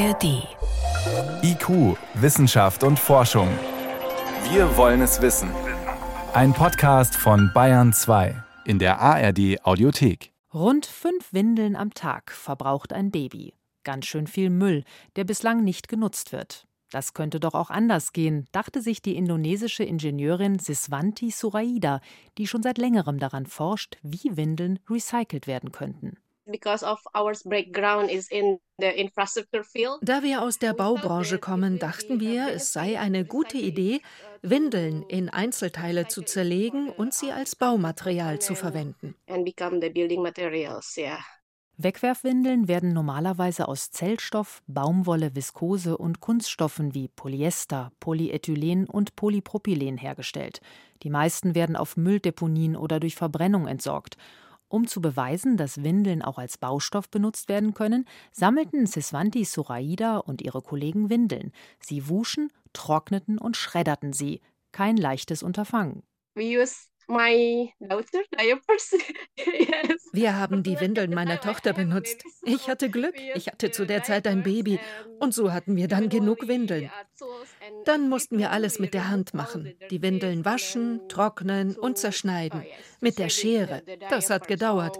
ARD. IQ, Wissenschaft und Forschung. Wir wollen es wissen. Ein Podcast von Bayern 2 in der ARD Audiothek. Rund fünf Windeln am Tag verbraucht ein Baby. Ganz schön viel Müll, der bislang nicht genutzt wird. Das könnte doch auch anders gehen, dachte sich die indonesische Ingenieurin Siswanti Suraida, die schon seit längerem daran forscht, wie Windeln recycelt werden könnten. Da wir aus der Baubranche kommen, dachten wir, es sei eine gute Idee, Windeln in Einzelteile zu zerlegen und sie als Baumaterial zu verwenden. Wegwerfwindeln werden normalerweise aus Zellstoff, Baumwolle, Viskose und Kunststoffen wie Polyester, Polyethylen und Polypropylen hergestellt. Die meisten werden auf Mülldeponien oder durch Verbrennung entsorgt. Um zu beweisen, dass Windeln auch als Baustoff benutzt werden können, sammelten Siswanti Suraida und ihre Kollegen Windeln. Sie wuschen, trockneten und schredderten sie. Kein leichtes Unterfangen. We use Wir haben die Windeln meiner Tochter benutzt. Ich hatte Glück, ich hatte zu der Zeit ein Baby und so hatten wir dann genug Windeln. Dann mussten wir alles mit der Hand machen. Die Windeln waschen, trocknen und zerschneiden. Mit der Schere. Das hat gedauert.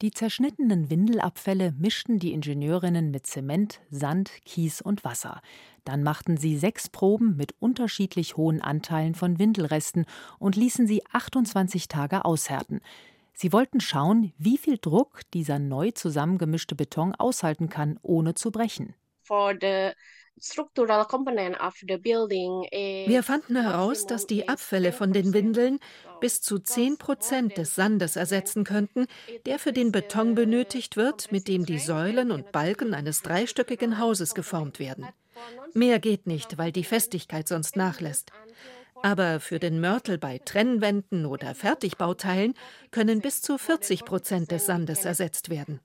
Die zerschnittenen Windelabfälle mischten die Ingenieurinnen mit Zement, Sand, Kies und Wasser. Dann machten sie sechs Proben mit unterschiedlich hohen Anteilen von Windelresten und ließen sie 28 Tage aushärten. Sie wollten schauen, wie viel Druck dieser neu zusammengemischte Beton aushalten kann, ohne zu brechen. For the wir fanden heraus, dass die Abfälle von den Windeln bis zu 10 Prozent des Sandes ersetzen könnten, der für den Beton benötigt wird, mit dem die Säulen und Balken eines dreistöckigen Hauses geformt werden. Mehr geht nicht, weil die Festigkeit sonst nachlässt. Aber für den Mörtel bei Trennwänden oder Fertigbauteilen können bis zu 40 Prozent des Sandes ersetzt werden.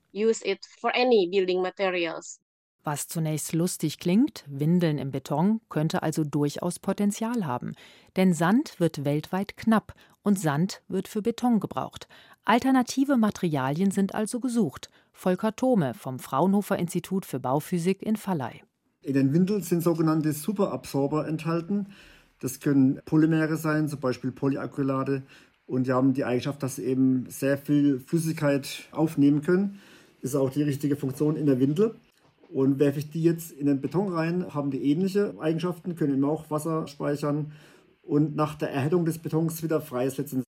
Was zunächst lustig klingt, Windeln im Beton, könnte also durchaus Potenzial haben. Denn Sand wird weltweit knapp und Sand wird für Beton gebraucht. Alternative Materialien sind also gesucht. Volker Thome vom Fraunhofer Institut für Bauphysik in Valley. In den Windeln sind sogenannte Superabsorber enthalten. Das können Polymere sein, zum Beispiel Polyacrylate. Und die haben die Eigenschaft, dass sie eben sehr viel Flüssigkeit aufnehmen können. Ist auch die richtige Funktion in der Windel. Und werfe ich die jetzt in den Beton rein, haben die ähnliche Eigenschaften, können immer auch Wasser speichern und nach der Erhittung des Betons wieder freisetzen.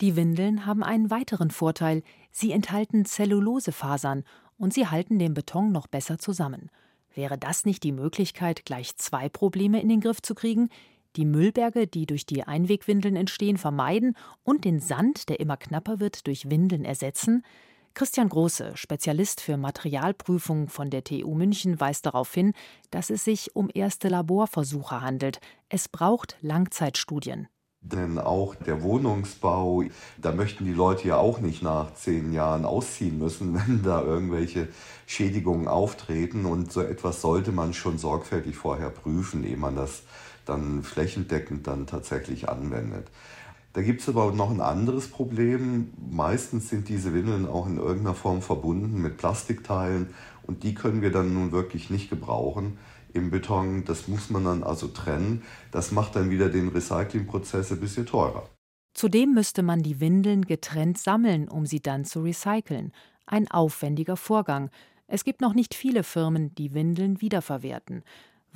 Die Windeln haben einen weiteren Vorteil. Sie enthalten Zellulosefasern und sie halten den Beton noch besser zusammen. Wäre das nicht die Möglichkeit, gleich zwei Probleme in den Griff zu kriegen? Die Müllberge, die durch die Einwegwindeln entstehen, vermeiden und den Sand, der immer knapper wird, durch Windeln ersetzen? Christian Große, Spezialist für Materialprüfung von der TU München, weist darauf hin, dass es sich um erste Laborversuche handelt. Es braucht Langzeitstudien. Denn auch der Wohnungsbau, da möchten die Leute ja auch nicht nach zehn Jahren ausziehen müssen, wenn da irgendwelche Schädigungen auftreten. Und so etwas sollte man schon sorgfältig vorher prüfen, ehe man das dann flächendeckend dann tatsächlich anwendet. Da gibt es aber noch ein anderes Problem. Meistens sind diese Windeln auch in irgendeiner Form verbunden mit Plastikteilen und die können wir dann nun wirklich nicht gebrauchen im Beton. Das muss man dann also trennen. Das macht dann wieder den Recyclingprozess ein bisschen teurer. Zudem müsste man die Windeln getrennt sammeln, um sie dann zu recyceln. Ein aufwendiger Vorgang. Es gibt noch nicht viele Firmen, die Windeln wiederverwerten.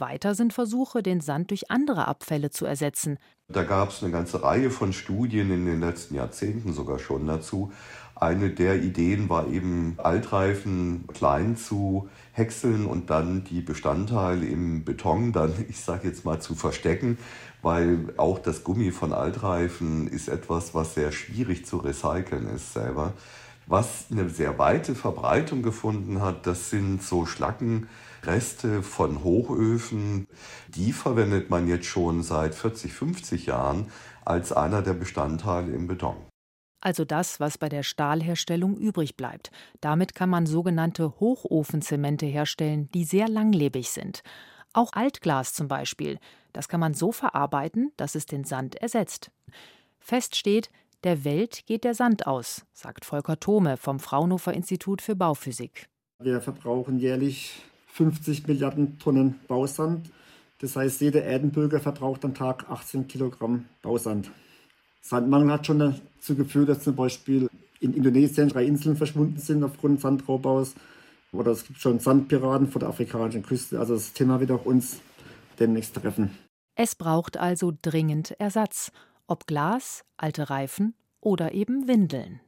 Weiter sind Versuche, den Sand durch andere Abfälle zu ersetzen. Da gab es eine ganze Reihe von Studien in den letzten Jahrzehnten sogar schon dazu. Eine der Ideen war eben, Altreifen klein zu häckseln und dann die Bestandteile im Beton dann, ich sage jetzt mal, zu verstecken, weil auch das Gummi von Altreifen ist etwas, was sehr schwierig zu recyceln ist selber. Was eine sehr weite Verbreitung gefunden hat, das sind so Schlackenreste von Hochöfen. Die verwendet man jetzt schon seit 40, 50 Jahren als einer der Bestandteile im Beton. Also das, was bei der Stahlherstellung übrig bleibt. Damit kann man sogenannte Hochofenzemente herstellen, die sehr langlebig sind. Auch Altglas zum Beispiel. Das kann man so verarbeiten, dass es den Sand ersetzt. Fest steht, Der Welt geht der Sand aus, sagt Volker Thome vom Fraunhofer Institut für Bauphysik. Wir verbrauchen jährlich 50 Milliarden Tonnen Bausand. Das heißt, jeder Erdenbürger verbraucht am Tag 18 Kilogramm Bausand. Sandmangel hat schon dazu geführt, dass zum Beispiel in Indonesien drei Inseln verschwunden sind aufgrund Sandraubaus. Oder es gibt schon Sandpiraten vor der afrikanischen Küste. Also das Thema wird auch uns demnächst treffen. Es braucht also dringend Ersatz, ob Glas, alte Reifen oder eben Windeln.